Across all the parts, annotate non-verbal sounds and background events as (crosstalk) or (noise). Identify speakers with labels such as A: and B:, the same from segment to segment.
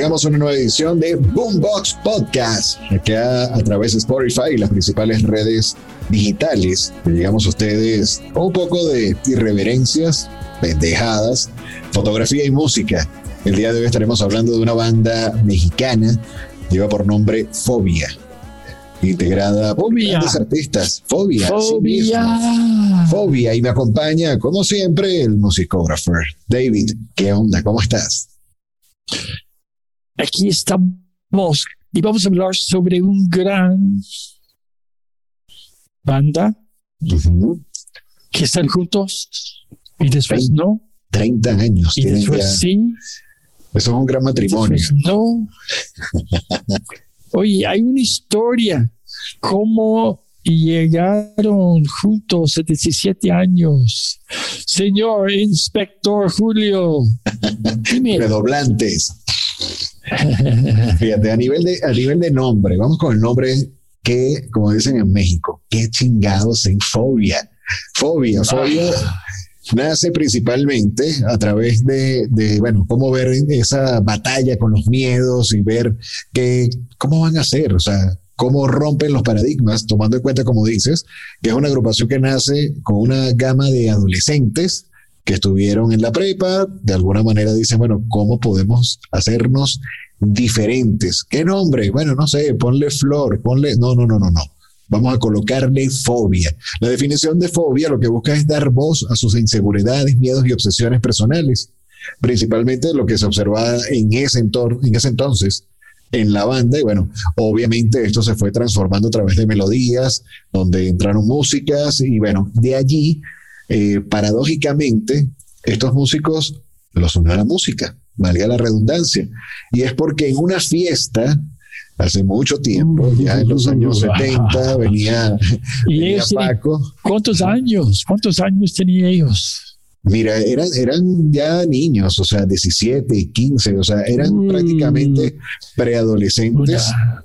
A: Llegamos a una nueva edición de Boombox Podcast, acá a través de Spotify y las principales redes digitales. Le Llegamos a ustedes con un poco de irreverencias, pendejadas, fotografía y música. El día de hoy estaremos hablando de una banda mexicana, lleva por nombre Fobia, integrada por
B: Fobia.
A: grandes artistas. Fobia.
B: Fobia.
A: mismo. Fobia. Y me acompaña, como siempre, el musicógrafo David. ¿Qué onda? ¿Cómo estás?
B: Aquí estamos y vamos a hablar sobre un gran banda que están juntos y después no,
A: 30 años
B: y después
A: ya.
B: sí,
A: Eso es un gran matrimonio.
B: después no. (laughs) Oye, hay una historia cómo llegaron juntos a 17 años. Señor Inspector Julio, dime. (laughs)
A: Redoblantes. (laughs) Fíjate, a nivel, de, a nivel de nombre, vamos con el nombre que, como dicen en México, qué chingados en fobia. Fobia, fobia nace principalmente a través de, de, bueno, cómo ver esa batalla con los miedos y ver que, cómo van a hacer, o sea, cómo rompen los paradigmas, tomando en cuenta, como dices, que es una agrupación que nace con una gama de adolescentes que estuvieron en la prepa, de alguna manera dicen, bueno, ¿cómo podemos hacernos diferentes? ¿Qué nombre? Bueno, no sé, ponle flor, ponle, no, no, no, no, no. Vamos a colocarle fobia. La definición de fobia lo que busca es dar voz a sus inseguridades, miedos y obsesiones personales. Principalmente lo que se observaba en ese, entor en ese entonces en la banda y bueno, obviamente esto se fue transformando a través de melodías, donde entraron músicas y bueno, de allí, eh, paradójicamente, estos músicos los unió a la música, valga la redundancia, y es porque en una fiesta, hace mucho tiempo, ya en los años (laughs) 70, venía,
B: Y
A: venía Paco,
B: ¿Cuántos años? ¿Cuántos años tenían ellos?
A: Mira, eran, eran ya niños, o sea, 17, 15, o sea, eran
B: Mm.
A: prácticamente preadolescentes,
B: Una,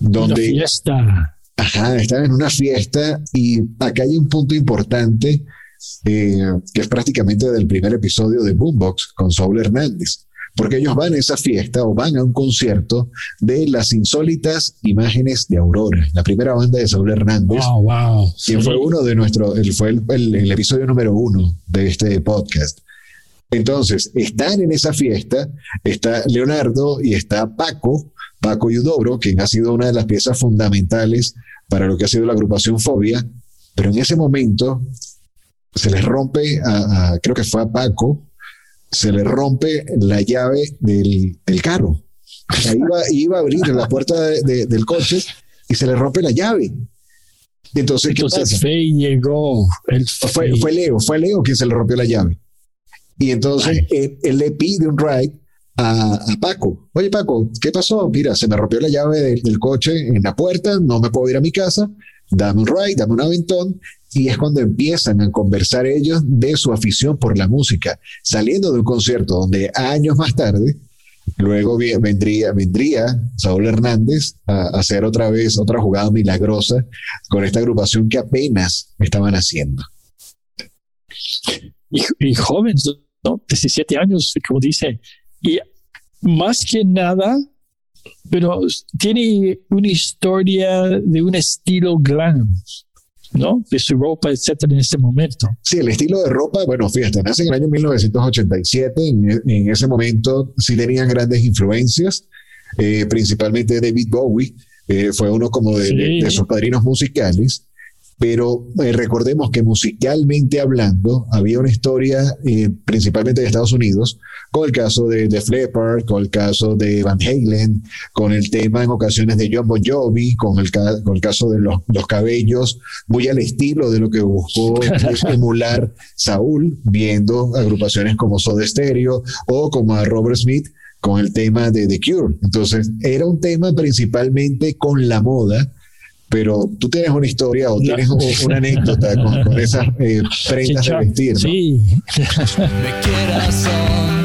B: una
A: donde
B: fiesta.
A: Ajá, están en una fiesta y acá hay un punto importante eh, que es prácticamente del primer episodio de Boombox con Saúl Hernández, porque ellos van a esa fiesta o van a un concierto de las insólitas imágenes de Aurora, la primera banda de Saúl Hernández,
B: Wow, wow.
A: quien fue uno de fue el, el- el episodio número uno de este podcast. Entonces, están en esa fiesta, está Leonardo y está Paco, Paco Yudobro, quien ha sido una de las piezas fundamentales para lo que ha sido la agrupación Fobia, pero en ese momento se les rompe, a, a- creo que fue a Paco, se le rompe la llave del, del carro. O sea, iba, iba a abrir la puerta de- de- del coche y se le rompe la llave. Entonces, ¿qué
B: Entonces
A: pasa?
B: Fey llegó. El
A: Fue, fue Leo, fue Leo quien se le rompió la llave. Y entonces él, él le pide un ride a, a Paco. Oye, Paco, ¿qué pasó? Mira, se me rompió la llave del, del coche en la puerta, no me puedo ir a mi casa, dame un ride, dame un aventón. Y es cuando empiezan a conversar ellos de su afición por la música, saliendo de un concierto donde años más tarde, luego vendría, vendría Saúl Hernández a, a hacer otra vez otra jugada milagrosa con esta agrupación que apenas estaban haciendo.
B: y, y jóvenes, ¿no? 17 años, como dice. Y más que nada, pero tiene una historia de un estilo glam. ¿No? De su ropa, etcétera, en este momento.
A: Sí, el estilo de ropa, bueno, fíjate, nace en el año 1987, en, en ese momento sí tenían grandes influencias, eh, principalmente David Bowie, eh, fue uno como de,
B: Sí.
A: de- de sus padrinos musicales, pero eh, recordemos que musicalmente hablando había una historia eh, principalmente de Estados Unidos, con el caso de, de Leppard, con el caso de Van Halen, con el tema en ocasiones de John Bon Jovi, con el, ca- con el caso de los, los cabellos, muy al estilo de lo que buscó (laughs) emular Saúl, viendo agrupaciones como Soda Stereo o como a Robert Smith con el tema de The Cure. Entonces, era un tema principalmente con la moda, pero tú tienes una historia o tienes una anécdota con, con esas eh, prendas de vestir. ¿no?
B: Sí, (laughs)
C: me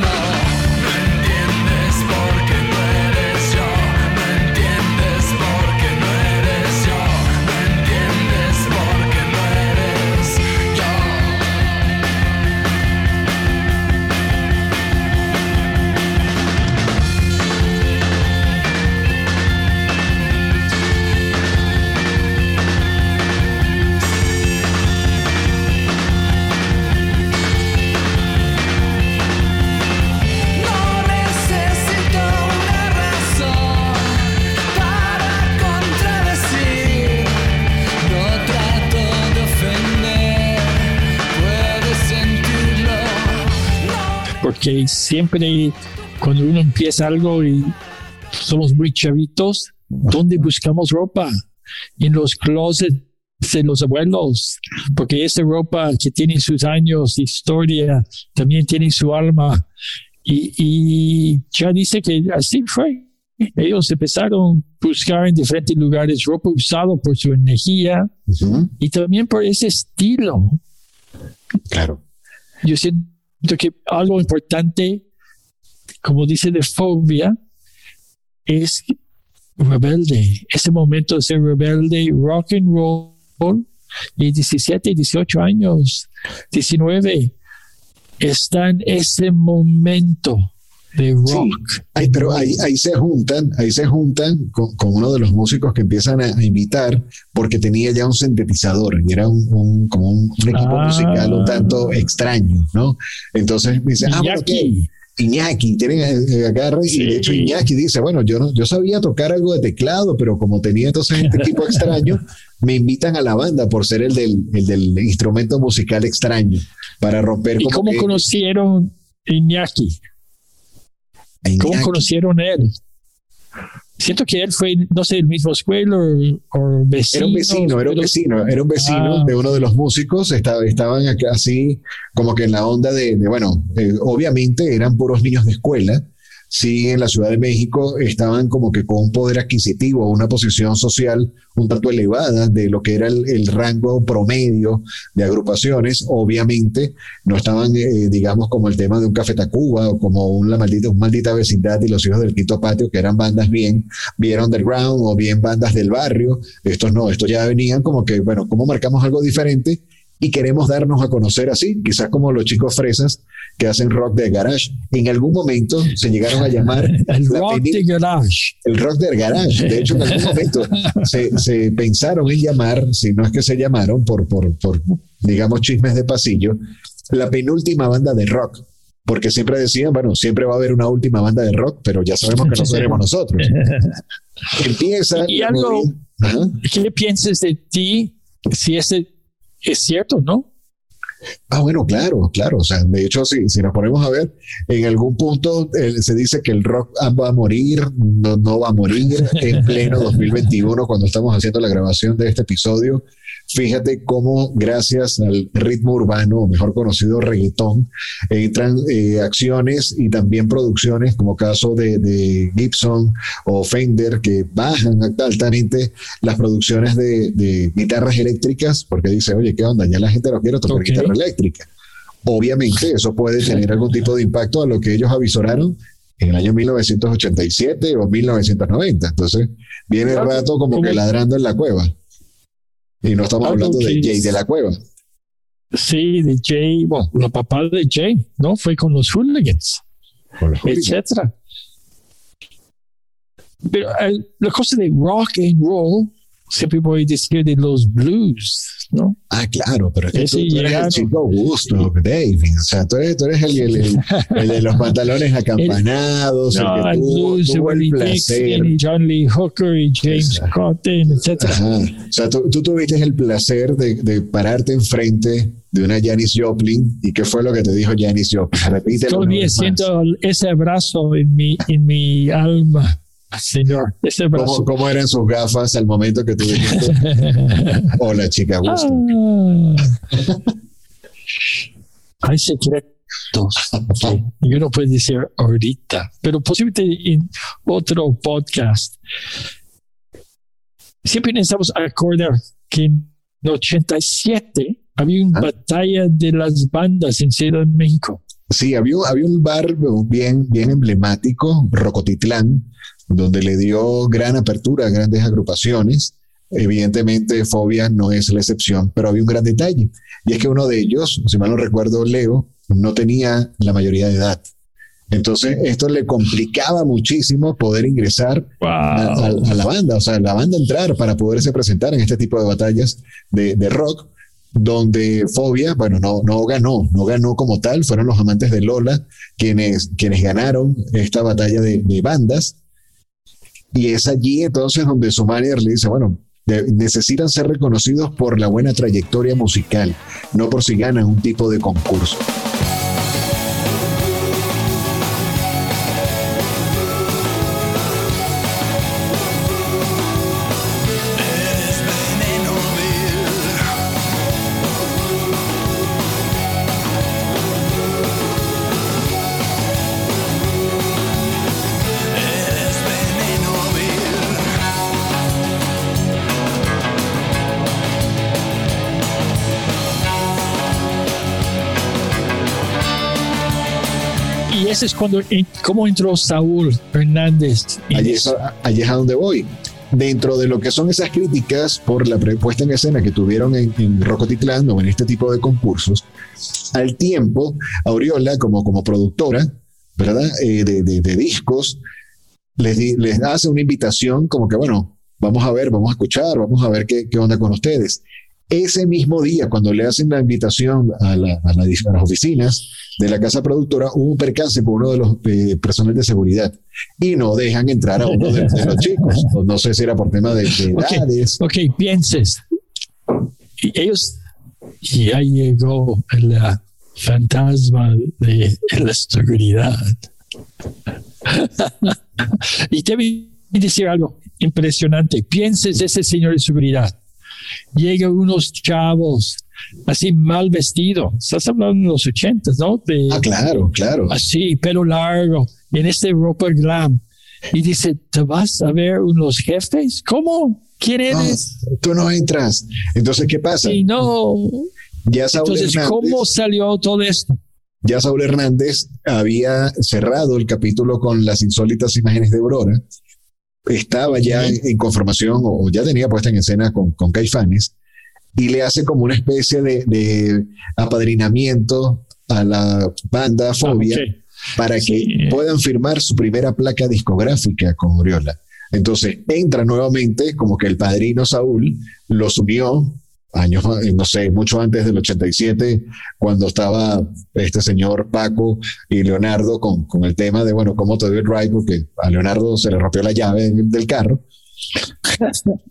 B: porque siempre cuando uno empieza algo y somos muy chavitos, ¿dónde buscamos ropa? En los closets de los abuelos, porque esa ropa que tiene sus años de historia también tiene su alma. Y, y ya dice que así fue. Ellos empezaron a buscar en diferentes lugares ropa usada por su energía
A: Ujú,
B: y también por ese estilo.
A: claro.
B: Yo siento que algo importante, como dice de fobia, es rebelde. Ese momento de ser rebelde, rock and roll, y 17, 18 años, 19, está en ese momento de rock.
A: Ay, pero ahí, ahí se juntan, ahí se juntan con, con uno de los músicos que empiezan a, invitar porque tenía ya un sintetizador y era un, un- como un, un equipo
B: Ah.
A: musical un tanto extraño, ¿no? Entonces me dice, ah, bueno.
B: Iñaki.
A: Tienen eh, agarre y de hecho
B: Sí.
A: Iñaki dice, bueno, yo no, yo sabía tocar algo de teclado, pero como tenía entonces este (laughs) equipo extraño, me invitan a la banda por ser el del, el del instrumento musical extraño para romper
B: ¿Y cómo
A: que-
B: conocieron Iñaki? ¿Cómo conocieron a él? Siento que él fue, no sé, el mismo escuela o, vecino.
A: Era un vecino, era un
B: pero-
A: vecino, era un vecino
B: Ah.
A: de uno de los músicos, estaba, estaban acá así como que en la onda de, de, bueno, eh, obviamente eran puros niños de escuela, sí en la Ciudad de México estaban como que con un poder adquisitivo, una posición social un tanto elevada de lo que era el, rango promedio de agrupaciones, obviamente no estaban, eh, digamos, como el tema de un Café Tacuba o como una maldita, un maldita vecindad y los hijos del quinto patio, que eran bandas bien, bien underground o bien bandas del barrio, estos no, estos ya venían como que, bueno, ¿cómo marcamos algo diferente? Y queremos darnos a conocer así, quizás como los chicos fresas que hacen rock de garage. En algún momento se llegaron a llamar (laughs)
B: El rock de garage.
A: el rock del garage. De hecho, en algún momento se, se pensaron en llamar, si no es que se llamaron por, por, por, digamos, chismes de pasillo, la penúltima banda de rock. Porque siempre decían, bueno, siempre va a haber una última banda de rock, pero ya sabemos que no seremos nosotros. (laughs) Empieza.
B: Y algo-. ¿Qué piensas de ti si ese es cierto, no?
A: Ah, bueno, claro, claro. O sea, de hecho, si, si nos ponemos a ver, en algún punto eh, se dice que el rock va a morir, no, no va a morir en pleno (laughs) 2021 cuando estamos haciendo la grabación de este episodio. Fíjate cómo gracias al ritmo urbano, mejor conocido reggaetón, entran eh, acciones y también producciones como caso de, de Gibson o Fender que bajan altamente las producciones de, de guitarras eléctricas porque dice, oye, ¿qué onda? Ya la gente no quiere tocar guitarra eléctrica. Obviamente eso puede tener algún tipo de impacto a lo que ellos avisoraron en el año 1987 o 1990. Entonces viene el rato como que ladrando en la cueva. Y no estamos
B: Algo
A: hablando de Jay de la cueva.
B: Sí, de Jay, bueno, la papá de Jay, ¿no? Fue con los hooligans,
A: Con los hooligans.
B: etcétera. Pero eh, la cosa de rock and roll siempre voy a decir de los blues, ¿no?
A: Ah, claro, pero es que tú, tú eres el chico Augusto, David. O sea, tú eres, tú eres el, el- el- el de los pantalones acampanados, el,
B: No,
A: que tuvo,
B: blues
A: tuvo el placer.
B: Y John Lee Hooker y James
A: Exacto.
B: Cotton, etcétera.
A: Ajá. O sea, tú, tú tuviste el placer de, de pararte enfrente de una Janis Joplin. ¿Y qué fue lo que te dijo Janis Joplin? Repítelo.
B: Todavía siento ese abrazo en mi, en mi alma, señor. Ese
A: ¿Cómo, eran sus gafas al momento que tú dijiste, (laughs) hola chica, gusto?
B: Ah. (laughs) Hay secretos que yo no puedo decir ahorita, pero posiblemente en otro podcast. Siempre necesitamos acordar que en 87 había una
A: Ah.
B: batalla de las bandas en Ciudad de México.
A: Sí, había, un- había un bar bien, bien emblemático, Rocotitlán, donde le dio gran apertura a grandes agrupaciones. Evidentemente, Fobia no es la excepción, pero había un gran detalle. Y es que uno de ellos, si mal no recuerdo, Leo, no tenía la mayoría de edad. Entonces, esto le complicaba muchísimo poder ingresar a, a- a la banda, o sea, la banda entrar para poderse presentar en este tipo de batallas de, de rock, donde Fobia, bueno, no, no ganó, no ganó como tal, fueron los amantes de Lola quienes, quienes ganaron esta batalla de, de bandas. Y es allí entonces donde su manager le dice, bueno, necesitan ser reconocidos por la buena trayectoria musical, no por si ganan un tipo de concurso.
B: Y ese es cuando, cómo entró Saúl Hernández.
A: Allí es, a- allí es a donde voy. Dentro de lo que son esas críticas por la puesta en escena que tuvieron en, en Rocotitlán o en este tipo de concursos, al tiempo, Aureola, como, como productora, ¿verdad? Eh, de, de- de discos, les, les hace una invitación como que, bueno, vamos a ver, vamos a escuchar, vamos a ver qué, qué onda con ustedes. Ese mismo día, cuando le hacen la invitación a, la- a la- a las oficinas de la casa productora, hubo un percance por uno de los eh, personal de seguridad y no dejan entrar a uno de, de los chicos. (laughs) No sé si era por tema de, de
B: Ok.
A: edades.
B: Ok, pienses. Y ellos, ya llegó el fantasma de la seguridad. (laughs) y te voy a decir algo impresionante. Pienses ese señor de seguridad. Llega unos chavos así mal vestidos. Estás hablando de los ochentas, ¿no? De,
A: Ah, claro, claro.
B: así, pelo largo, en este ropa glam. Y dice, ¿te vas a ver unos jefes? ¿Cómo? ¿Quién
A: No,
B: eres?
A: tú no entras. Entonces, ¿qué pasa?
B: Y no.
A: Ya Saúl,
B: Entonces,
A: Hernández,
B: ¿cómo salió todo esto?
A: ya Saúl Hernández había cerrado el capítulo con las insólitas imágenes de Aurora. Estaba ya en, conformación o, ya tenía puesta en escena con, con Caifanes y le hace como una especie de, de apadrinamiento a la banda Fobia
B: Ah, ok.
A: para
B: Sí.
A: que puedan firmar su primera placa discográfica con Oriola. Entonces entra nuevamente como que el padrino Saúl los unió años, eh, no sé, mucho antes del 87, cuando estaba este señor Paco y Leonardo con, con el tema de, bueno, ¿cómo te doy el ride? Porque a Leonardo se le rompió la llave del carro.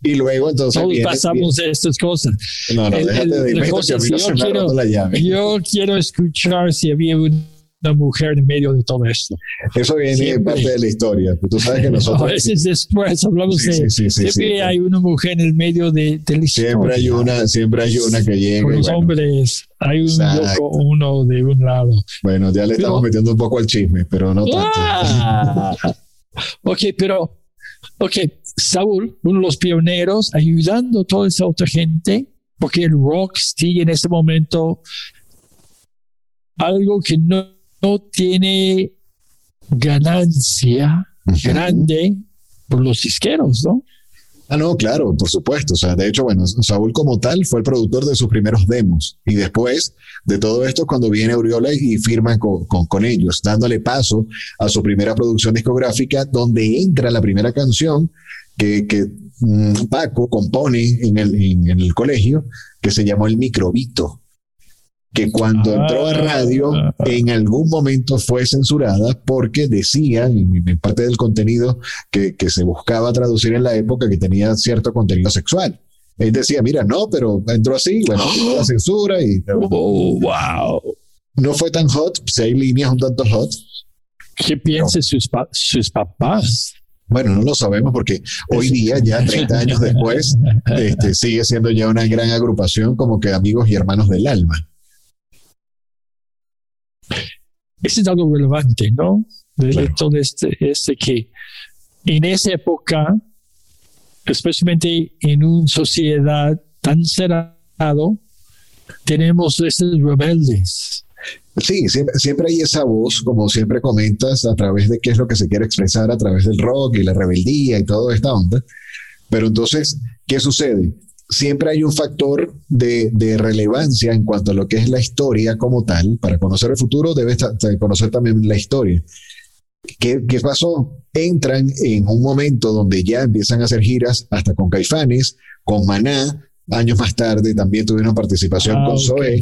A: Y luego entonces...
B: Todos
A: viene-
B: pasamos estas cosas.
A: viene- no, no,
B: el-
A: déjate de no
B: yo
A: ha
B: quiero-
A: roto la llave.
B: Yo quiero escuchar si había una mujer en medio de todo esto.
A: Eso viene
B: Siempre.
A: parte de la historia. Tú sabes que nosotros... (laughs)
B: a veces después hablamos
A: Sí,
B: de.
A: sí, sí, sí,
B: siempre hay una mujer en el medio de, de la
A: Siempre hay
B: historia.
A: una, siempre hay una que llega.
B: Con los
A: bueno,
B: hombres, hay un loco, uno de un lado.
A: bueno, ya le estamos metiendo un poco al chisme, pero no tanto.
B: Ah. (laughs) ok, pero, ok, Saúl, uno de los pioneros, ayudando a toda esa otra gente, porque el rock sigue en ese momento algo que no, no tiene ganancia grande por los disqueros, ¿no?
A: Ah, no, claro, por supuesto. O sea, de hecho, bueno, Saúl como tal fue el productor de sus primeros demos. Y después de todo esto, cuando viene Auriola y firma con, con, con ellos, dándole paso a su primera producción discográfica, donde entra la primera canción que, que mm, Paco compone en el, en, en el colegio, que se llamó El Microbito que cuando entró a radio en algún momento fue censurada porque decía en, en parte del contenido que, que, se buscaba traducir en la época que tenía cierto contenido sexual. Él decía, mira, no, pero entró así, bueno, (gasps) la censura y...
B: Oh, wow.
A: No fue tan hot, si hay líneas un tanto hot.
B: ¿Qué piensan sus, pa sus papás?
A: Bueno, no lo sabemos porque hoy día, ya (laughs) 30 años después, este, sigue siendo ya una gran agrupación como que amigos y hermanos del alma.
B: Eso es algo relevante, ¿no? De claro. todo este, este que en esa época, especialmente en una sociedad tan cerrado, tenemos estos rebeldes.
A: Sí, siempre, siempre, hay esa voz, como siempre comentas, a través de qué es lo que se quiere expresar a través del rock y la rebeldía y toda esta onda. Pero entonces, ¿qué sucede? Siempre hay un factor de, de, relevancia en cuanto a lo que es la historia como tal. Para conocer el futuro debes conocer también la historia. ¿Qué, ¿Qué, pasó? Entran en un momento donde ya empiezan a hacer giras hasta con Caifanes, con Maná. Años más tarde también tuvieron participación ah, con Zoe,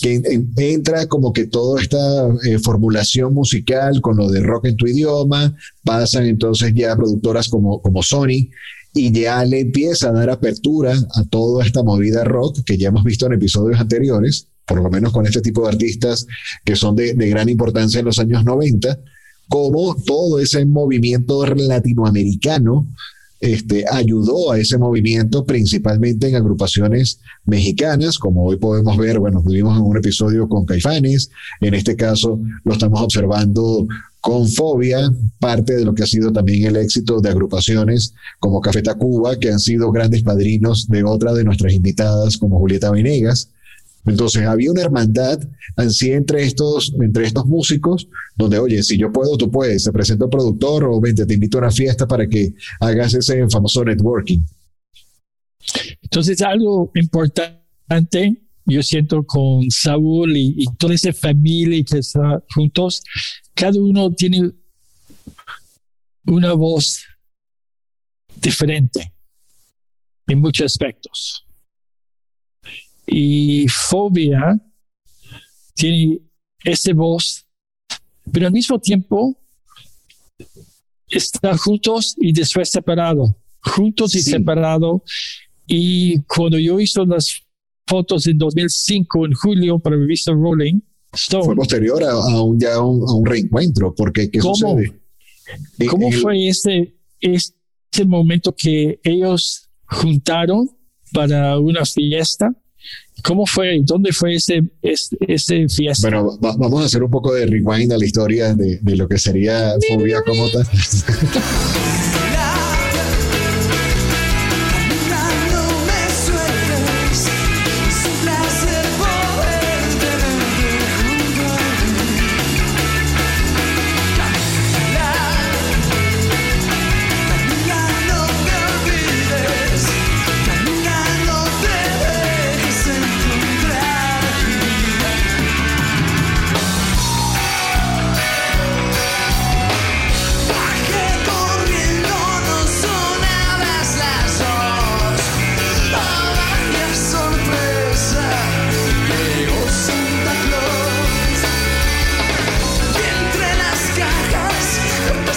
A: que en, en, entra como que toda esta eh, formulación musical con lo de rock en tu idioma, pasan entonces ya productoras como, como Sony, y ya le empieza a dar apertura a toda esta movida rock que ya hemos visto en episodios anteriores, por lo menos con este tipo de artistas que son de, gran importancia en los años 90, como todo ese movimiento latinoamericano este, ayudó a ese movimiento principalmente en agrupaciones mexicanas, como hoy podemos ver, bueno, vivimos en un episodio con Caifanes, en este caso lo estamos observando con Fobia, parte de lo que ha sido también el éxito de agrupaciones como Café Tacuba, que han sido grandes padrinos de otra de nuestras invitadas como Julieta Venegas. Entonces había una hermandad así entre estos, entre estos músicos, donde, oye, si yo puedo, tú puedes, se presenta el productor o vente, te invito a una fiesta para que hagas ese famoso networking.
B: Entonces, algo importante, yo siento con Saúl y, toda esa familia que está juntos, cada uno tiene una voz diferente en muchos aspectos. Y fobia tiene esa voz, pero al mismo tiempo está juntos y después separado, juntos y sí. separado. Y cuando yo hice las fotos en 2005, en julio, para la revista Rolling,
A: Stone. Fue posterior a, a, un, ya un, a un reencuentro, porque ¿qué
B: ¿Cómo,
A: sucede?
B: ¿Cómo
A: el-
B: fue ese, ese momento que ellos juntaron para una fiesta? ¿Cómo fue? ¿Dónde fue ese, ese, ese fiesta?
A: Bueno, va- vamos a hacer un poco de rewind a la historia de, de lo que sería Fobia como tal. (laughs)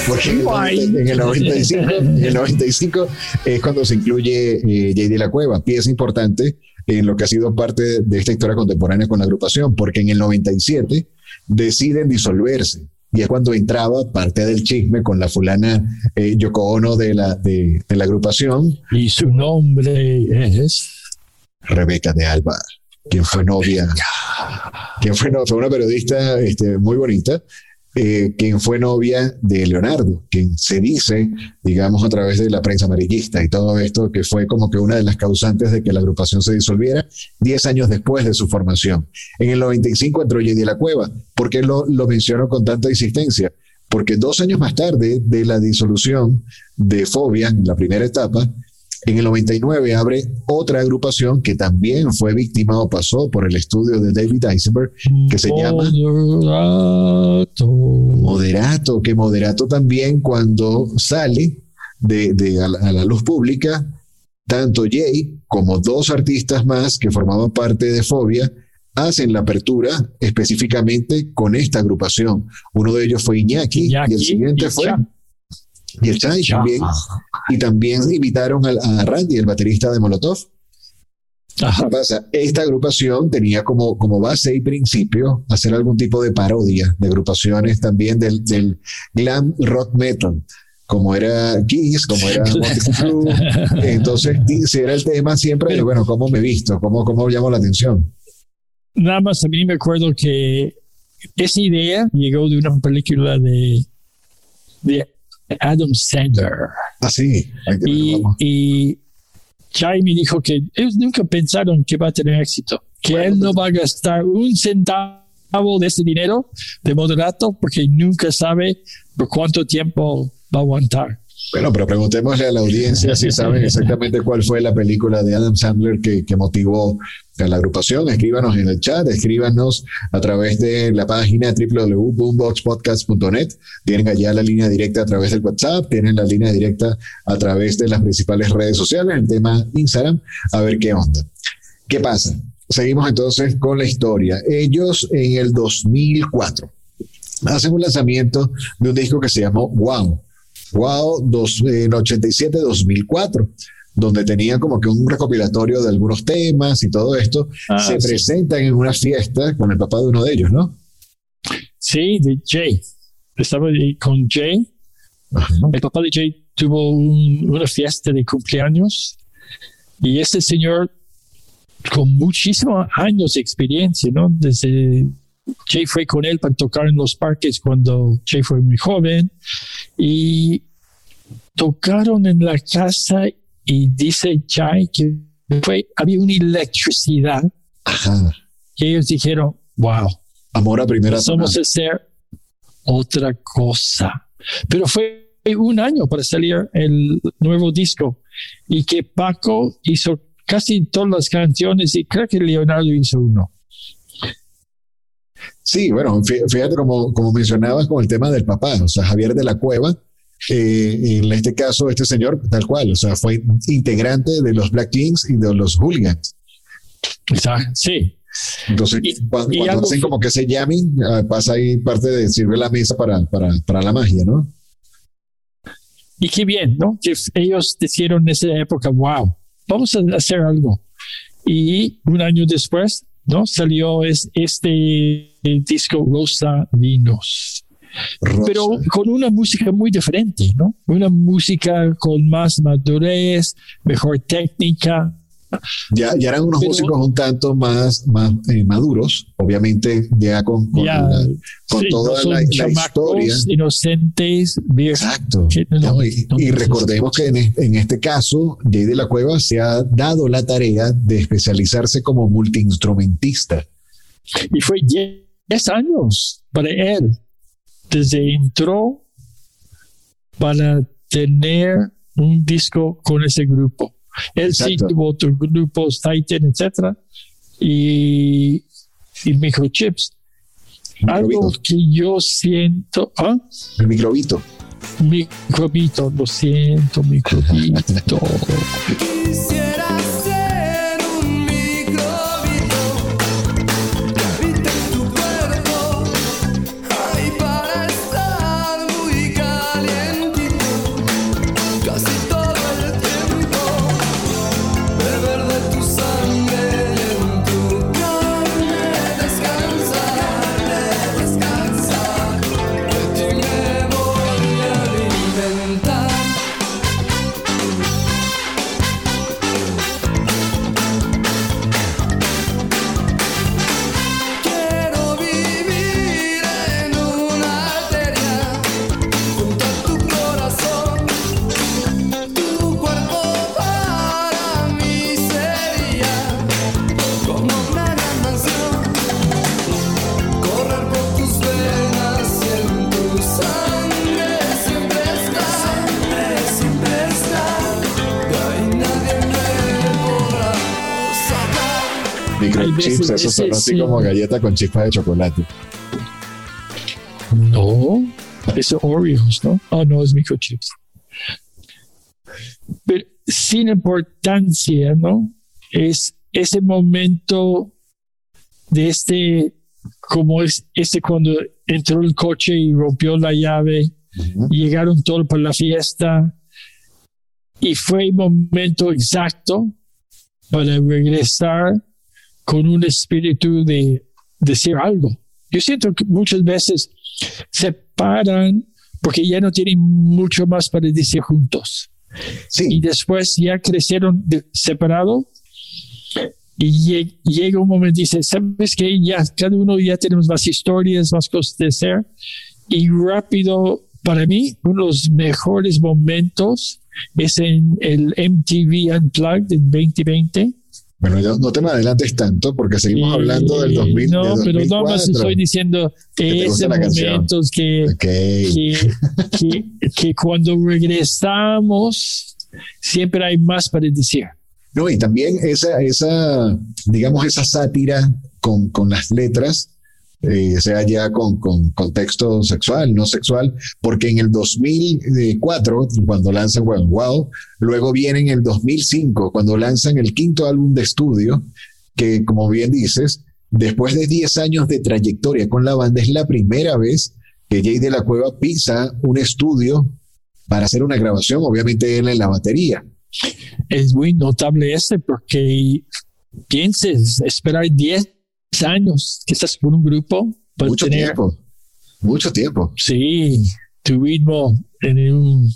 A: Porque en el, 90 en el 95, en el 95 es cuando se incluye eh, J.D. La Cueva, pieza importante en lo que ha sido parte de esta historia contemporánea con la agrupación, porque en el 97 deciden disolverse. Y es cuando entraba parte del chisme con la fulana eh, Yoko Ono de la, de, de la agrupación,
B: Y su nombre es.
A: Rebeca de Alba, quien fue novia, quien fue, no- fue una periodista este, muy bonita, eh, quien fue novia de Leonardo, quien se dice, digamos, a través de la prensa amarillista y todo esto, que fue como que una de las causantes de que la agrupación se disolviera 10 años después de su formación. En el 95 entró Jenny La Cueva. ¿Por qué lo, lo menciono con tanta insistencia? Porque dos años más tarde de la disolución de Fobia, en la primera etapa, En el 99 abre otra agrupación que también fue víctima o pasó por el estudio de David Eisenberg, que se llama
B: Moderato.
A: Moderato, que Moderato también cuando sale de, de a, la, a la luz pública, tanto Jay como dos artistas más que formaban parte de Fobia hacen la apertura específicamente con esta agrupación. Uno de ellos fue Iñaki,
B: Iñaki
A: y el siguiente
B: y
A: fue. Y el también. Y también invitaron al- a, Randy, el baterista de Molotov.
B: Ajá.
A: ¿Qué pasa? Esta agrupación tenía como, como base y principio hacer algún tipo de parodia de agrupaciones también del, del glam rock metal, como era Kiss, como era (laughs) Crue. Entonces, si era el tema siempre de, bueno, ¿cómo me visto? ¿Cómo, cómo llamo la atención?
B: Nada más a mí me acuerdo que esa idea llegó de una película de, de Adam Sandler.
A: Así.
B: Y, y Chai me dijo que ellos nunca pensaron que va a tener éxito, que
A: Bueno,
B: él no
A: pues-
B: va a gastar un centavo de ese dinero de moderato porque nunca sabe por cuánto tiempo va a aguantar.
A: Bueno, pero preguntémosle a la audiencia si saben exactamente cuál fue la película de Adam Sandler que, que motivó a la agrupación. Escríbanos en el chat, escríbanos a través de la página www.boomboxpodcast.net. Tienen allá la línea directa a través del WhatsApp, tienen la línea directa a través de las principales redes sociales, el tema Instagram, a ver qué onda. ¿Qué pasa? Seguimos entonces con la historia. Ellos en el 2004 hacen un lanzamiento de un disco que se llamó Wow. Wow, dos, en 87-2004, donde tenían como que un recopilatorio de algunos temas y todo esto.
B: Ah,
A: se
B: sí.
A: presentan en una fiesta con el papá de uno de ellos, ¿no?
B: Sí, de Jay. Estaba con Jay.
A: Ajá.
B: El papá de Jay tuvo un- una fiesta de cumpleaños y este señor con muchísimos años de experiencia, ¿no? Desde Jay fue con él para tocar en los parques cuando Jay fue muy joven y tocaron en la casa y dice Jay que fue, había una electricidad
A: Ajá.
B: que ellos dijeron, wow,
A: Amor a primera
B: vamos a hacer otra cosa. Pero fue un año para salir el nuevo disco y que Paco hizo casi todas las canciones y creo que Leonardo hizo uno.
A: Sí, bueno, fí- fíjate como, como mencionabas con el tema del papá, o sea, Javier de la Cueva, eh, en este caso, este señor, tal cual, o sea, fue integrante de los Black Kings y de los Hooligans.
B: Exacto. Sí,
A: Entonces,
B: Y-
A: cuando,
B: y
A: cuando hacen como que ese jamming, ah, pasa ahí parte de sirve la mesa para, para, para la magia, ¿no?
B: y qué bien, ¿no? Que ellos decidieron en esa época, wow, vamos a hacer algo. Y un año después, ¿no? Salió es, este disco Rosa Vinos.
A: Rosa.
B: pero con una música muy diferente, ¿no? Una música con más madurez, mejor técnica.
A: Ya, ya eran unos
B: pero-
A: músicos un tanto más, más eh, maduros, obviamente ya con, con
B: ya,
A: la- con
B: sí,
A: toda
B: no
A: la, la historia.
B: inocentes, bien-
A: Exacto.
B: no,
A: y,
B: no,
A: y recordemos que en, en este caso, Jay de la Cueva se ha dado la tarea de especializarse como multiinstrumentista.
B: Y fue 10 años para él, desde entró para tener un disco con ese grupo. Él sí
A: Exacto.
B: tuvo otros grupos, Titan, etcétera, y, y microchips. Algo
A: Microbito,
B: que yo siento, ¿ah?
A: el microbito.
B: Microbito, lo siento, microbito.
C: Quisiera (laughs)
A: chips, esos son así
B: sí.
A: como galletas con chispas de chocolate.
B: No, es Oreos, ¿no? Oh, no, es microchips. Pero sin importancia, ¿no? Es ese momento de este, como es este cuando entró el coche y rompió la llave, llegaron todos para la fiesta y fue el momento exacto para regresar con un espíritu de decir algo. Yo siento que muchas veces se paran porque ya no tienen mucho más para decir juntos y
A: Sí,
B: después ya crecieron de- separado y lle- llega un momento y dice, ¿sabes qué? Ya cada uno ya tenemos más historias, más cosas de hacer y rápido, para mí, uno de los mejores momentos es en el MTV Unplugged en 2020.
A: Bueno, ya no te me adelantes tanto porque seguimos hablando del
B: Y
A: 2000.
B: No,
A: de
B: pero nada más
A: 2004.
B: estoy diciendo
A: te gusta
B: ese
A: la canción.
B: momento que,
A: Ok.
B: que, que, que cuando regresamos siempre hay más para decir.
A: No, y también esa, esa, digamos, esa sátira con, con las letras, eh, sea ya con, con contexto sexual, no sexual, porque en el 2004, cuando lanzan Wow, luego viene en el 2005, cuando lanzan el quinto álbum de estudio, que como bien dices, después de 10 años de trayectoria con la banda, es la primera vez que Jay de la Cueva pisa un estudio para hacer una grabación, obviamente él en la batería.
B: Es muy notable ese porque pienses, esperar 10 años que estás con un grupo para
A: Mucho
B: tener,
A: tiempo, mucho tiempo.
B: sí, tu ritmo en un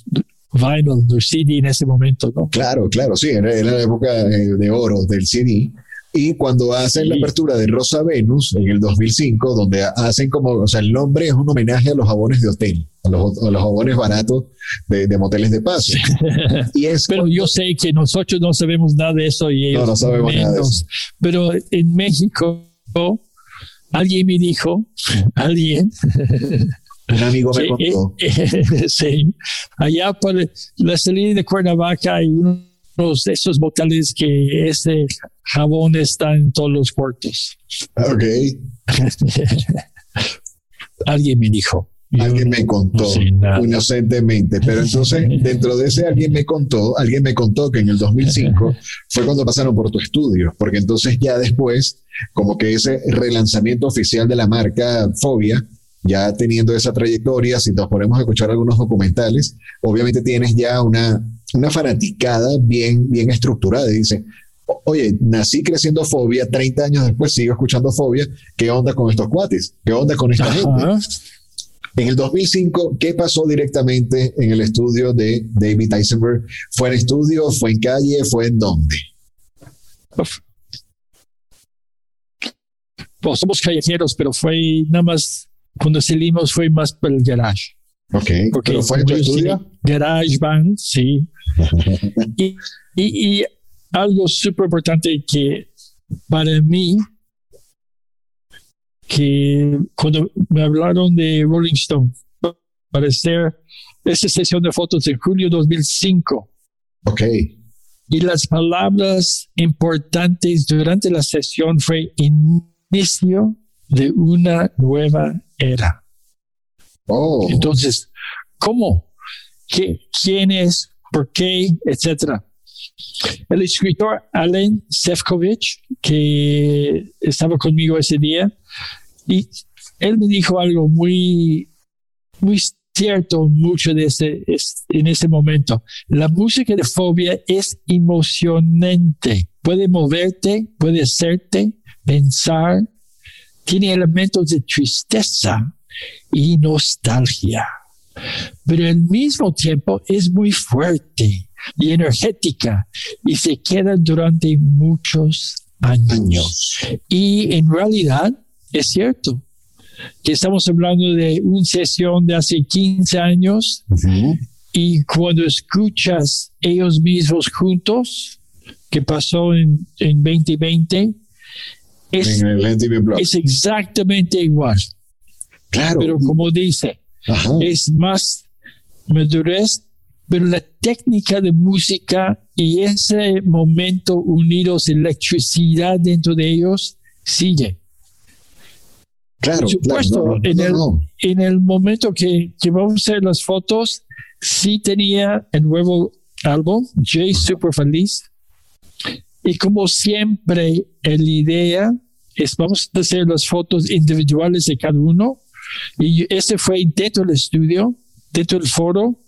B: vinyl o CD en ese momento, ¿no?
A: Claro, claro, sí, era, era la época eh, de oro del CD. Y cuando hacen la
B: Sí.
A: apertura de Rosa Venus en el 2005, donde hacen como, o sea, el nombre es un homenaje a los jabones de hotel, a los, a los jabones baratos de, de moteles de paso. (laughs) Y es
B: Pero yo sé que nosotros no sabemos nada de eso y ellos
A: No, no sabemos nada de
B: menos. Pero en México, alguien me dijo, (laughs) alguien,
A: un amigo me
B: que,
A: contó.
B: eh, (laughs) sí, allá por la salida de Cuernavaca hay unos de esos moteles que ese jabón está en todos los cuartos.
A: Ok, (laughs)
B: alguien me dijo.
A: Alguien me contó
B: no
A: inocentemente, pero entonces (laughs) dentro de ese alguien me contó, alguien me contó que en el 2005 fue cuando pasaron por tu estudio, porque entonces ya después, como que ese relanzamiento oficial de la marca Fobia, ya teniendo esa trayectoria, si nos ponemos a escuchar algunos documentales, obviamente tienes ya una, una fanaticada bien, bien estructurada y dice, "O- oye, nací creciendo Fobia, 30 años después sigo escuchando Fobia, ¿qué onda con estos cuates? ¿Qué onda con esta gente? En el 2005, ¿qué pasó directamente en el estudio de David Eisenberg? ¿Fue en estudio? ¿Fue en calle? ¿Fue en dónde?
B: Pues somos callejeros, pero fue nada más, cuando salimos fue más por el garage.
A: Ok,
B: Porque
A: ¿pero fue en tu estudio?
B: sí, Garage band, sí. (laughs) y, y, y algo súper importante que para mí, que cuando me hablaron de Rolling Stone, para hacer esa sesión de fotos en julio 2005,
A: Ok,
B: y las palabras importantes durante la sesión fue inicio de una nueva era.
A: oh,
B: Entonces, ¿cómo? ¿Qué, ¿Quién es? ¿Por qué? Etcétera. El escritor Alan Sefcovic, que estaba conmigo ese día, y él me dijo algo muy, muy cierto mucho de ese, es- en ese momento. La música de fobia es emocionante. Puede moverte, puede hacerte pensar. Tiene elementos de tristeza y nostalgia. Pero al mismo tiempo es muy fuerte y energética y se queda durante muchos años. Y en realidad es cierto que estamos hablando de una sesión de hace 15 años y cuando escuchas ellos mismos juntos, que pasó en, en 2020, es,
A: En el
B: es exactamente igual.
A: claro.
B: Pero como dice,
A: Ajá.
B: es más madurez, pero la técnica de música y ese momento unidos, electricidad dentro de ellos, sigue.
A: Claro,
B: Por supuesto,
A: claro, no,
B: en, el, en el momento que, que vamos a hacer las fotos, sí tenía el nuevo álbum, Jay Super Feliz. Y como siempre, la idea es vamos a hacer las fotos individuales de cada uno. Y ese fue dentro del estudio, dentro del foro,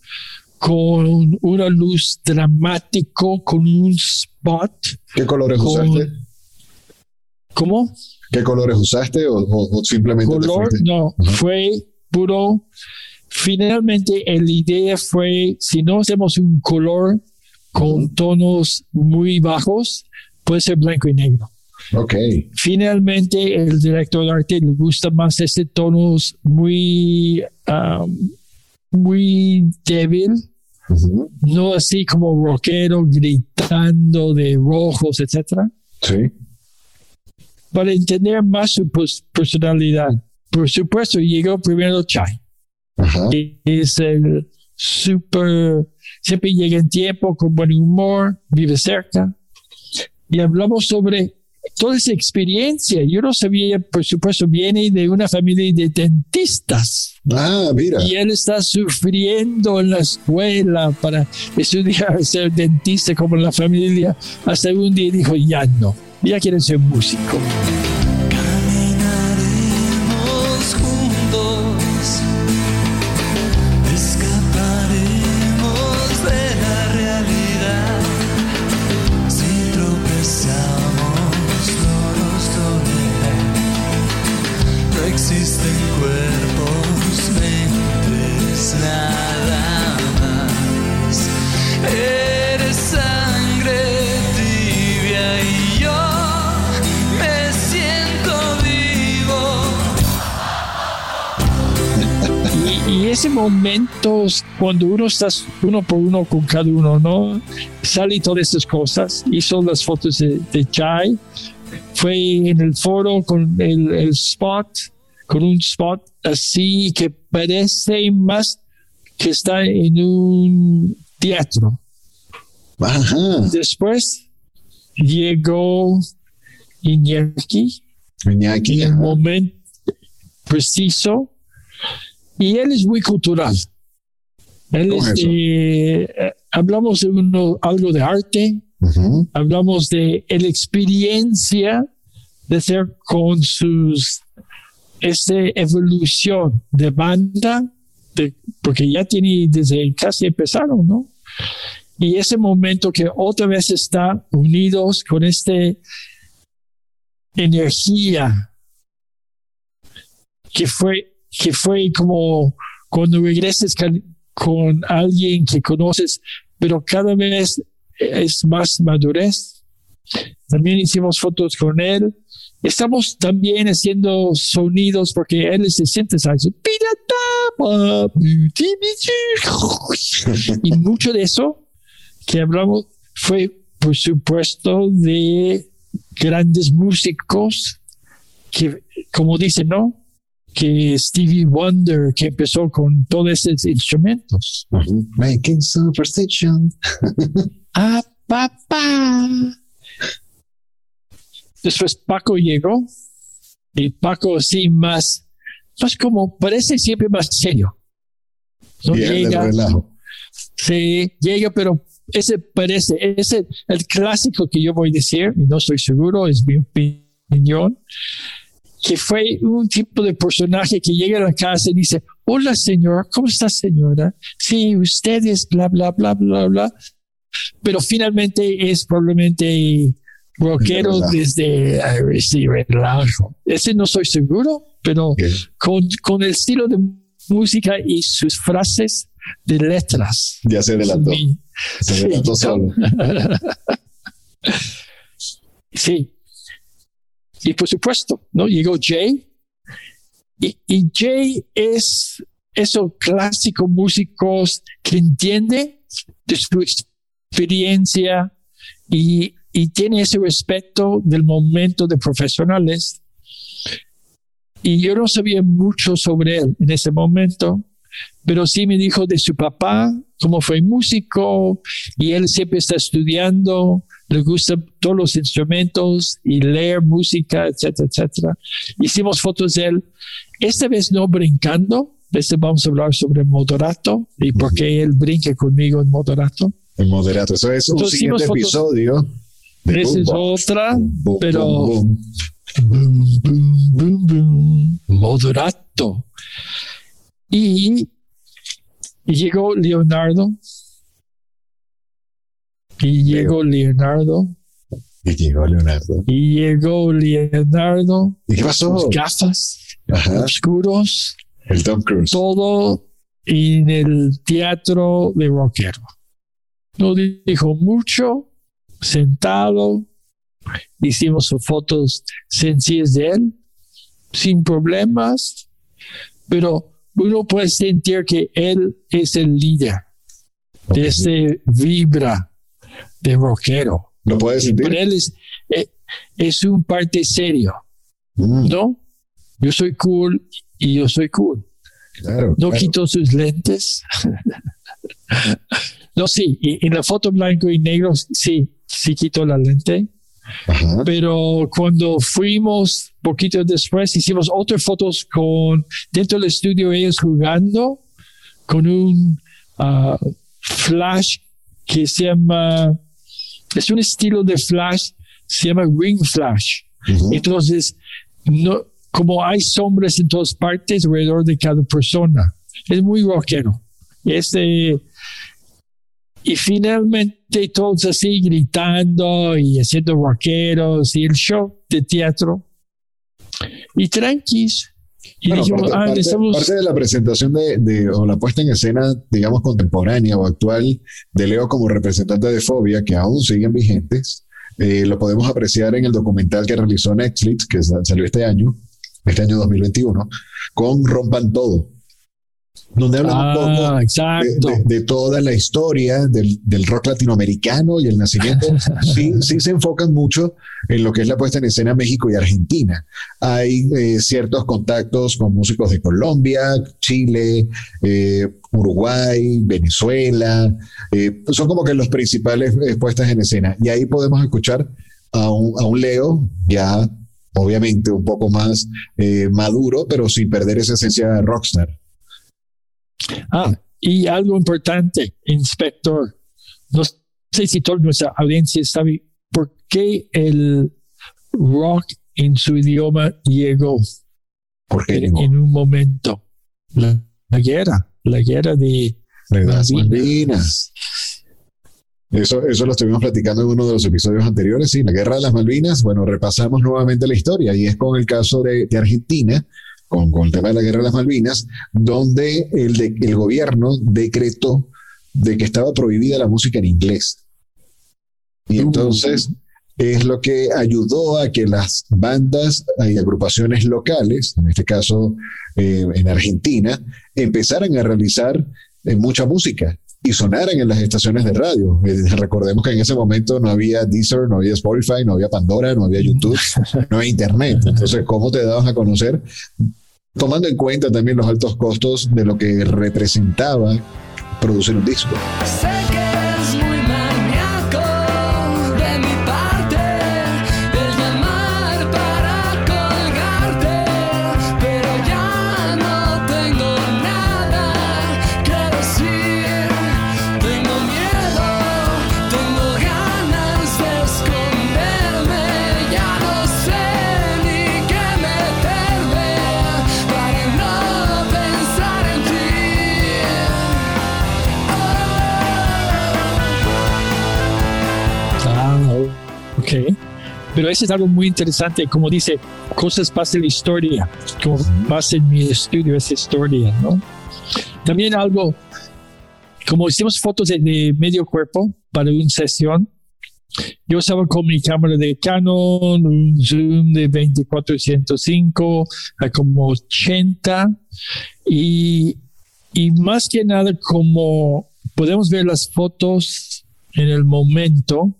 B: con una luz dramático, con un spot.
A: ¿Qué colores
B: Con-
A: usaste?
B: ¿Cómo?
A: ¿Qué colores usaste o, o- o simplemente te
B: color, no,
A: Ajá.
B: fue puro. Finalmente, la idea fue, si no hacemos un color con tonos muy bajos, puede ser blanco y negro.
A: Ok,
B: Finalmente, el director de arte le gusta más ese tonos muy, um, muy débil, no así como rockero gritando de rojos, etcétera
A: sí.
B: Para entender más su pers- personalidad. Por supuesto, llegó primero Chai.
A: Ajá.
B: que Es el súper, siempre llega en tiempo, con buen humor, vive cerca. Y hablamos sobre toda esa experiencia. Yo no sabía, por supuesto, viene de una familia de dentistas.
A: Ah, mira.
B: Y él está sufriendo en la escuela para estudiar ser dentista como la familia. Hasta un día dijo, ya no, ya quiere ser músico. Cuando uno está uno por uno con cada uno, ¿no? Sale todas estas cosas. Hizo las fotos de, de Chai. Fue en el foro con el, el spot, con un spot así que parece más que está en un teatro.
A: Ajá.
B: Después llegó Iñaki
A: Iñaki,
B: en el momento preciso y él es muy cultural. Eh, eh, hablamos de uno, algo de arte, hablamos de la experiencia de ser con sus esta evolución de banda, de- porque ya tiene desde casi empezaron, ¿no? Y ese momento que otra vez está unidos con esta energía que fue, que fue como cuando regreses con, alguien que conoces, pero cada vez es más madurez. También hicimos fotos con él. Estamos también haciendo sonidos porque él se siente (laughs) y mucho de eso que hablamos fue, por supuesto, de grandes músicos que, como dicen, ¿no? Que Stevie Wonder, que empezó con todos esos instrumentos.
A: Making superstition. (laughs)
B: Ah, papá. Después Paco llegó y Paco así más, más como parece siempre más serio. No
A: Y él del
B: llega, sí, llega, pero ese parece, ese el clásico que yo voy a decir, y no estoy seguro, es mi opinión, que fue un tipo de personaje que llega a la casa y dice, hola señor, ¿cómo está señora? Sí, ustedes, bla, bla, bla, bla, bla. Pero finalmente es probablemente rockero
A: Relajo.
B: desde ay, sí, relajo. Ese no estoy seguro, pero con, con el estilo de música y sus frases de letras.
A: Ya se delató. (laughs)
B: Sí,
A: Se
B: Sí,
A: delató
B: no.
A: solo.
B: Sí. Y por supuesto, ¿no? Llegó Jay. Y, y Jay es esos clásicos músicos que entiende de su experiencia y, y tiene ese respeto del momento de profesionales. Y yo no sabía mucho sobre él en ese momento, pero sí me dijo de su papá, cómo fue músico, y él siempre está estudiando, le gusta todos los instrumentos y leer música, etcétera, etcétera. Hicimos fotos de él, esta vez no brincando, este vamos a hablar sobre moderato y por qué él brinca conmigo en moderato.
A: El moderato. Eso es un
B: Entonces,
A: siguiente episodio. de
B: Esa es otra,
A: Boom,
B: pero
A: boom, boom,
B: moderato. Y, y llegó Leonardo. Y llegó Leonardo.
A: Y llegó Leonardo.
B: Y llegó Leonardo.
A: ¿Y qué pasó?
B: Sus gafas
A: Ajá,
B: oscuros.
A: el Tom Cruise.
B: Todo en el teatro de rockero. No dijo mucho, sentado. Hicimos fotos sencillas de él, sin problemas, pero uno puede sentir que él es el líder de este vibra de rockero.
A: ¿Lo puedes sentir?
B: Pero él es, eh, es un parte serio,
A: Mm,
B: ¿no? Yo soy cool y yo soy cool.
A: claro.
B: No
A: claro.
B: quitó sus lentes. (laughs) no, sí, y en la foto blanco y negro, sí, sí quitó la lente.
A: Ajá.
B: Pero cuando fuimos, poquito después, hicimos otras fotos con, dentro del estudio, ellos jugando con un ah, flash que se llama, es un estilo de flash, se llama ring flash. Entonces, no, como hay sombras en todas partes alrededor de cada persona, es muy rockero. Este, y finalmente todos así gritando y haciendo rockeros y el show de teatro. Y tranquis. Y
A: Bueno,
B: dijimos,
A: parte,
B: ah,
A: parte-
B: estamos-
A: parte de la presentación de, de- o la puesta en escena, digamos, contemporánea o actual de Leo como representante de Fobia, que aún siguen vigentes, eh, lo podemos apreciar en el documental que realizó Netflix, que sa- salió este año, este año 2021, con Rompan Todo, donde hablan un poco
B: ah,
A: de,
B: exacto.
A: de- de toda la historia del, del rock latinoamericano y el nacimiento, (laughs) sí, sí se enfocan mucho en lo que es la puesta en escena México y Argentina. Hay eh, ciertos contactos con músicos de Colombia, Chile, eh, Uruguay, Venezuela. eh, son como que los principales puestas en escena. Y ahí podemos escuchar a un, a un Leo ya, obviamente, un poco más maduro, pero sin perder esa esencia de rockstar.
B: Ah, y algo importante, inspector. No sé si toda nuestra audiencia sabe por qué el rock en su idioma llegó
A: Porque
B: en, en un momento. La, la guerra, la guerra de
A: las
B: Malvinas.
A: Malvinas. Eso, eso lo estuvimos platicando en uno de los episodios anteriores, sí, la guerra de las Malvinas. Bueno, repasamos nuevamente la historia y es con el caso de, de Argentina, con, con el tema de la guerra de las Malvinas, donde el, de- el gobierno decretó de que estaba prohibida la música en inglés. Y entonces es lo que ayudó a que las bandas y agrupaciones locales, en este caso eh, en Argentina, empezaran a realizar eh, mucha música y sonaran en las estaciones de radio. Eh, recordemos que en ese momento no había Deezer, no había Spotify, no había Pandora, no había YouTube, (laughs) no había Internet. Entonces, ¿cómo te dabas a conocer? Tomando en cuenta también los altos costos de lo que representaba producir un disco.
C: Pero
B: eso es algo muy interesante, como dice, cosas pasan en la historia, como pasa en mi estudio esa historia, ¿no? También algo, como hicimos fotos de, de medio cuerpo para una sesión, yo estaba con mi cámara de Canon, un zoom de 2405 a como 80 y, y más que nada como podemos ver las fotos en el momento,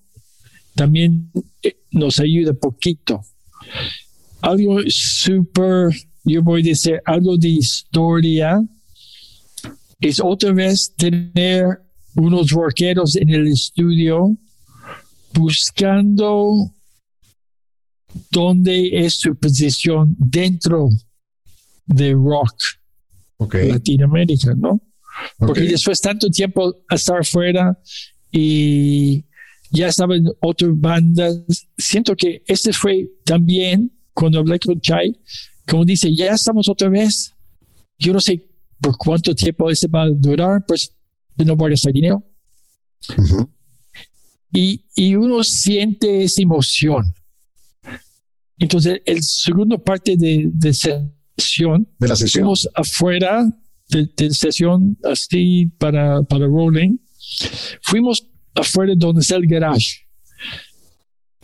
B: también eh, nos ayuda poquito. Algo súper, yo voy a decir, algo de historia es otra vez tener unos rockeros en el estudio buscando dónde es su posición dentro de rock
A: Ok.
B: Latinoamérica, ¿no? Porque después tanto tiempo estar fuera y ya estaban otras bandas, siento que este fue también cuando hablé con Chai, como dice, ya estamos otra vez. Yo no sé por cuánto tiempo ese va a durar, pues no voy a gastar dinero.
A: Ujú.
B: Y, y uno siente esa emoción. Entonces, el segundo parte de, de sesión,
A: De la sesión.
B: fuimos afuera de, de sesión así para, para rolling. Fuimos afuera donde está el garage.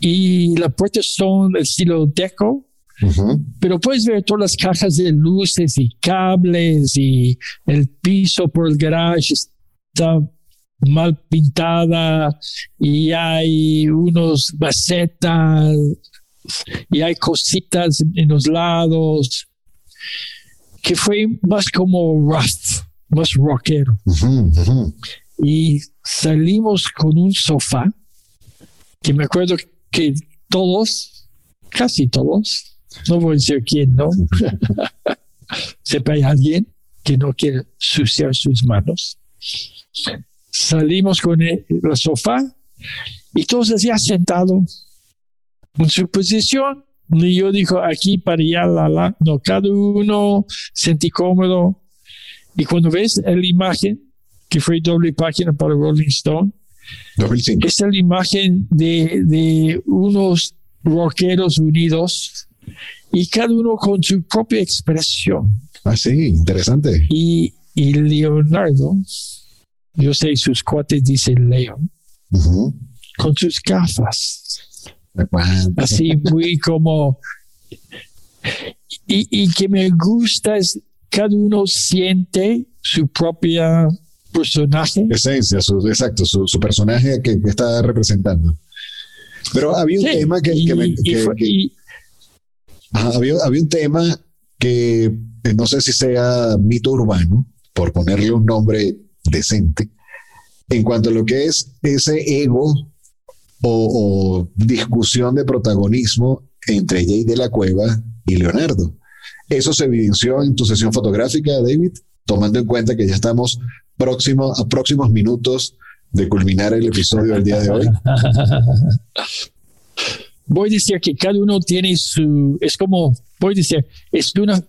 B: Y las puertas son estilo deco,
A: Ujú.
B: pero puedes ver todas las cajas de luces y cables y el piso por el garage está mal pintada y hay unos macetas y hay cositas en los lados que fue más como rough, más rockero.
A: Ujú, ujú.
B: Y salimos con un sofá que me acuerdo que todos, casi todos, no voy a decir quién, ¿no? (laughs) Siempre hay alguien que no quiere suciar sus manos. Salimos con el, el sofá y todos ya sentados en su posición. Y yo dijo aquí para allá, la, la. No, cada uno sentí cómodo. Y cuando ves la imagen, que fue doble página para Rolling Stone,
A: 2005.
B: esa es la imagen de, de unos rockeros unidos y cada uno con su propia expresión.
A: Ah, sí, interesante.
B: Y, y Leonardo, yo sé sus cuates dicen Leon,
A: Ujú.
B: con sus gafas, así muy como... Y, y que me gusta es cada uno siente su propia personaje.
A: Esencia, su, exacto, su, su personaje que, que está representando. Pero había un
B: Sí,
A: tema que,
B: y-
A: que me- que-
B: fue-
A: Ajá, había, había un tema que eh, no sé si sea mito urbano, por ponerle un nombre decente, en cuanto a lo que es ese ego o, o discusión de protagonismo entre Jay de la Cueva y Leonardo. Eso se evidenció en tu sesión fotográfica, David, tomando en cuenta que ya estamos próximo, a próximos minutos de culminar el episodio del día de hoy. (laughs)
B: voy a decir que cada uno tiene su, es como, voy a decir, es una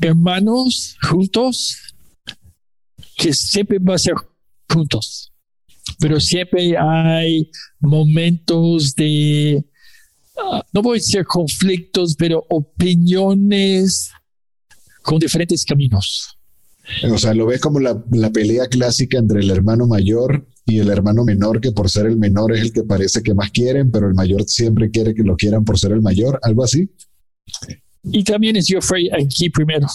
B: hermanos juntos que siempre va a ser juntos, pero siempre hay momentos de, ah, no voy a decir conflictos, pero opiniones con diferentes caminos.
A: O sea, lo ves como la, la pelea clásica entre el hermano mayor y el hermano menor, que por ser el menor es el que parece que más quieren, pero el mayor siempre quiere que lo quieran por ser el mayor, algo así.
B: Y también es fui aquí primero.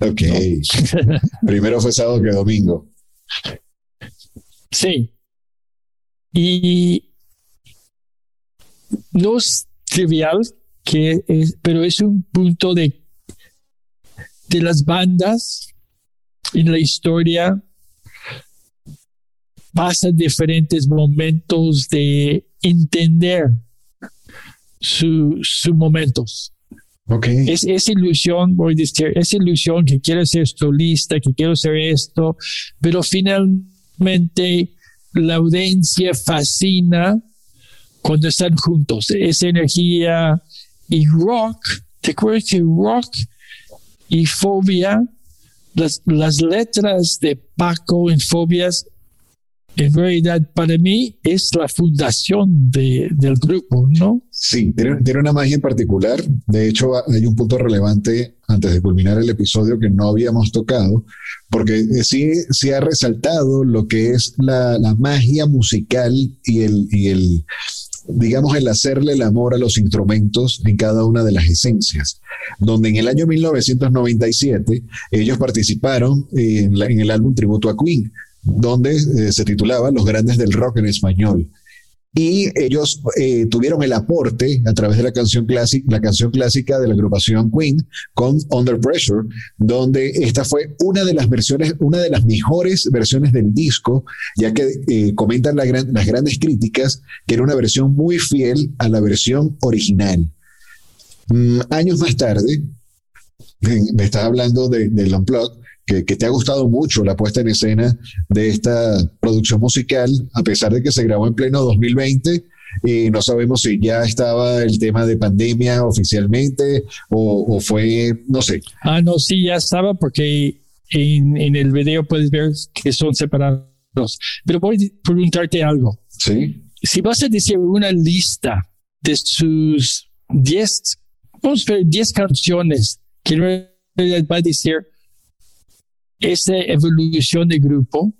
A: Ok. (laughs) (laughs) Primero fue sábado que domingo.
B: Sí. Y no es trivial, que es- pero es un punto de, de las bandas en la historia. Pasan diferentes momentos de entender su- sus momentos.
A: Ok.
B: Es esa ilusión, voy a decir, esa ilusión que quiero ser solista, que quiero ser esto, pero finalmente la audiencia fascina cuando están juntos. Esa energía y rock, ¿te acuerdas que rock y fobia, las, letras de Paco en fobias, en realidad para mí es la fundación de- del grupo, ¿no?
A: Sí, tiene, tiene una magia en particular. De hecho, hay un punto relevante antes de culminar el episodio que no habíamos tocado, porque sí, sí ha resaltado lo que es la, la magia musical y el, y el, digamos, el hacerle el amor a los instrumentos en cada una de las esencias. Donde en el año 1997 ellos participaron en, el álbum Tributo a Queen, donde eh, se titulaba Los Grandes del Rock en Español. Y ellos eh, tuvieron el aporte a través de la canción, clásica, la canción clásica de la agrupación Queen con Under Pressure, donde esta fue una de las versiones, una de las mejores versiones del disco, ya que eh, comentan la gran, las grandes críticas que era una versión muy fiel a la versión original. Mm, años más tarde, me estás hablando de, del Unplugged, que, que, te ha gustado mucho la puesta en escena de esta producción musical, a pesar de que se grabó en pleno 2020. Y no sabemos si ya estaba el tema de pandemia oficialmente o, o fue, no sé.
B: Ah, no, sí, ya estaba porque en, en, el video puedes ver que son separados. Pero voy a preguntarte algo.
A: Sí.
B: Si vas a decir una lista de sus 10, vamos a ver, 10 canciones que va a decir esa evolución de grupo,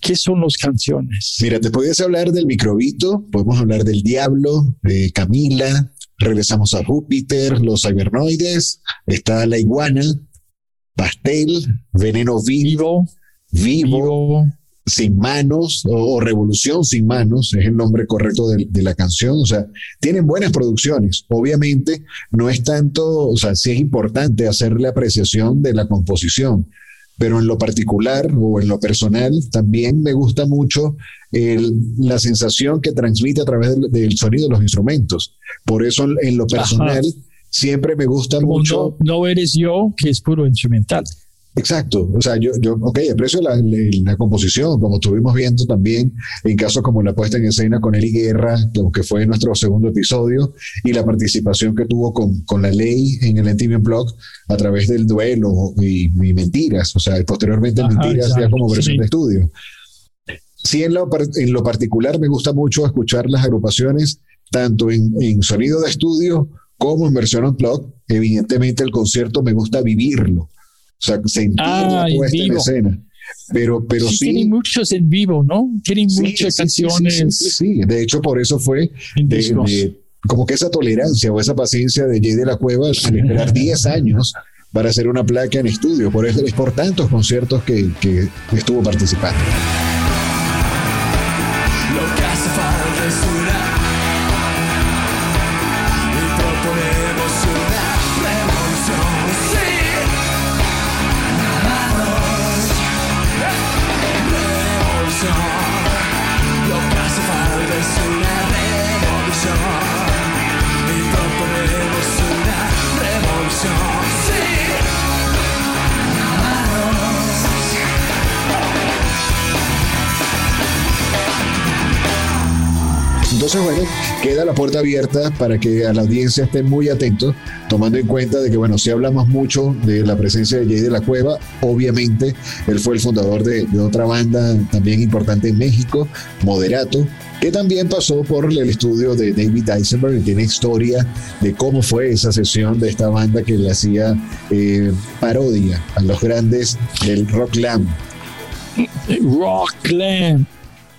B: ¿qué son las canciones?
A: Mira, te puedes hablar del microbito, podemos hablar del diablo, de Camila, regresamos a Júpiter, los cibernoides, está la iguana, pastel, veneno vivo, vivo, vivo. sin manos o, o, revolución sin manos es el nombre correcto de, de, la canción. O sea tienen buenas producciones. Obviamente no es tanto o sea sí es importante hacer la apreciación de la composición pero en lo particular o en lo personal también me gusta mucho el, la sensación que transmite a través del, del, sonido de los instrumentos por eso en lo personal Ajá. siempre me gusta
B: Como
A: mucho
B: no, no eres yo que es puro instrumental
A: Exacto, o sea, yo, yo ok, aprecio la, la, la, composición, como estuvimos viendo también en casos como la puesta en escena con Eli Guerra, que fue nuestro segundo episodio, y la participación que tuvo con, con la ley en el NTV Blog a través del duelo y, y Mentiras, o sea, posteriormente Ajá, Mentiras exacto, ya como versión sí. de estudio. Sí, en lo, en lo particular me gusta mucho escuchar las agrupaciones, tanto en, en sonido de estudio como en versión unplugged. Evidentemente el concierto me gusta vivirlo sea, sentir
B: ah,
A: la puesta en, en, escena. Pero, pero sí,
B: sí. Tienen muchos en vivo, ¿no? Tienen sí, muchas sí, canciones.
A: Sí, de hecho, por eso fue de, de, como que esa tolerancia o esa paciencia de Jay de la Cueva al esperar 10 años para hacer una placa en estudio. Por eso es por tantos conciertos que, que estuvo participando. Queda la puerta abierta para que a la audiencia esté muy atento, tomando en cuenta de que, bueno, si hablamos mucho de la presencia de Jay de la Cueva, obviamente él fue el fundador de, de otra banda también importante en México, Moderato, que también pasó por el estudio de David Eisenberg y tiene historia de cómo fue esa sesión de esta banda que le hacía eh, parodia a los grandes del rock glam.
B: Rock glam.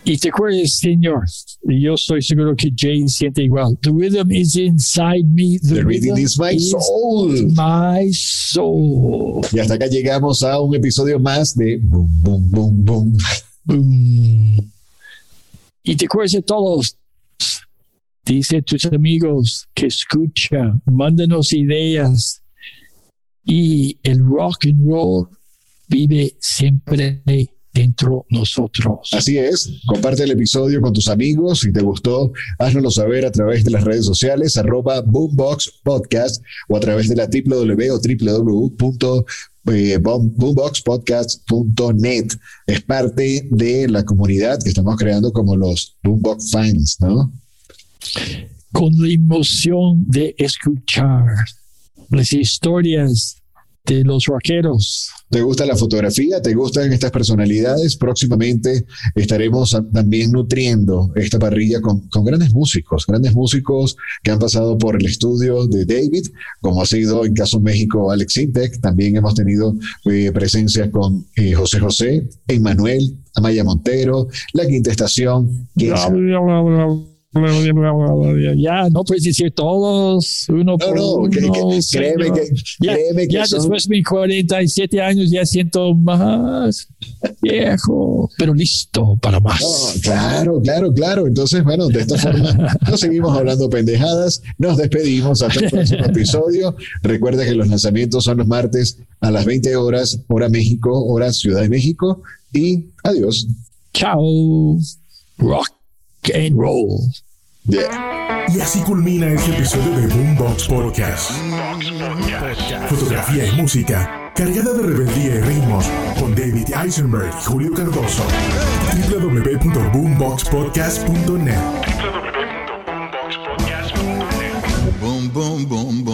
B: Y te acuerdas, señor, yo estoy seguro que Jane siente igual. The rhythm is inside me.
A: The, The rhythm, rhythm, is my is soul.
B: My soul.
A: Y hasta acá llegamos a un episodio más de Boom, Boom, Boom, Boom.
B: boom. Y te acuerdas de todos. Dice a tus amigos que escucha, mándanos ideas. Y el rock and roll vive siempre dentro nosotros.
A: Así es, comparte el episodio con tus amigos, si te gustó, háznoslo saber a través de las redes sociales, arroba Boombox Podcast o a través de la www o www boomboxpodcast.net es parte de la comunidad que estamos creando como los Boombox fans, ¿no?
B: Con la emoción de escuchar las historias de los rockeros.
A: ¿Te gusta la fotografía? ¿Te gustan estas personalidades? Próximamente estaremos también nutriendo esta parrilla con, con, grandes músicos, grandes músicos que han pasado por el estudio de David, como ha sido en caso México Alex Intec. También hemos tenido eh, presencia con eh, José José, Emmanuel, Amaya Montero, La Quinta Estación.
B: Ya, no puedes decir todos, uno
A: No,
B: por
A: no, que- que-
B: uno,
A: créeme que-
B: ya,
A: créeme que
B: ya
A: son-
B: después de mis 47 años ya siento más viejo, pero listo para más.
A: No, claro, claro, claro. Entonces, bueno, de esta forma nos seguimos hablando pendejadas. Nos despedimos hasta el próximo (laughs) episodio. Recuerda que los lanzamientos son los martes a las 20 horas, hora México, hora Ciudad de México. Y adiós.
B: Chao. Rock and roll.
D: Y así culmina este episodio de Boombox Podcast. Fotografía y música cargada de rebeldía y ritmos con David Eisenberg y Julio Cardoso. www.boomboxpodcast.net
C: Boom, boom, boom,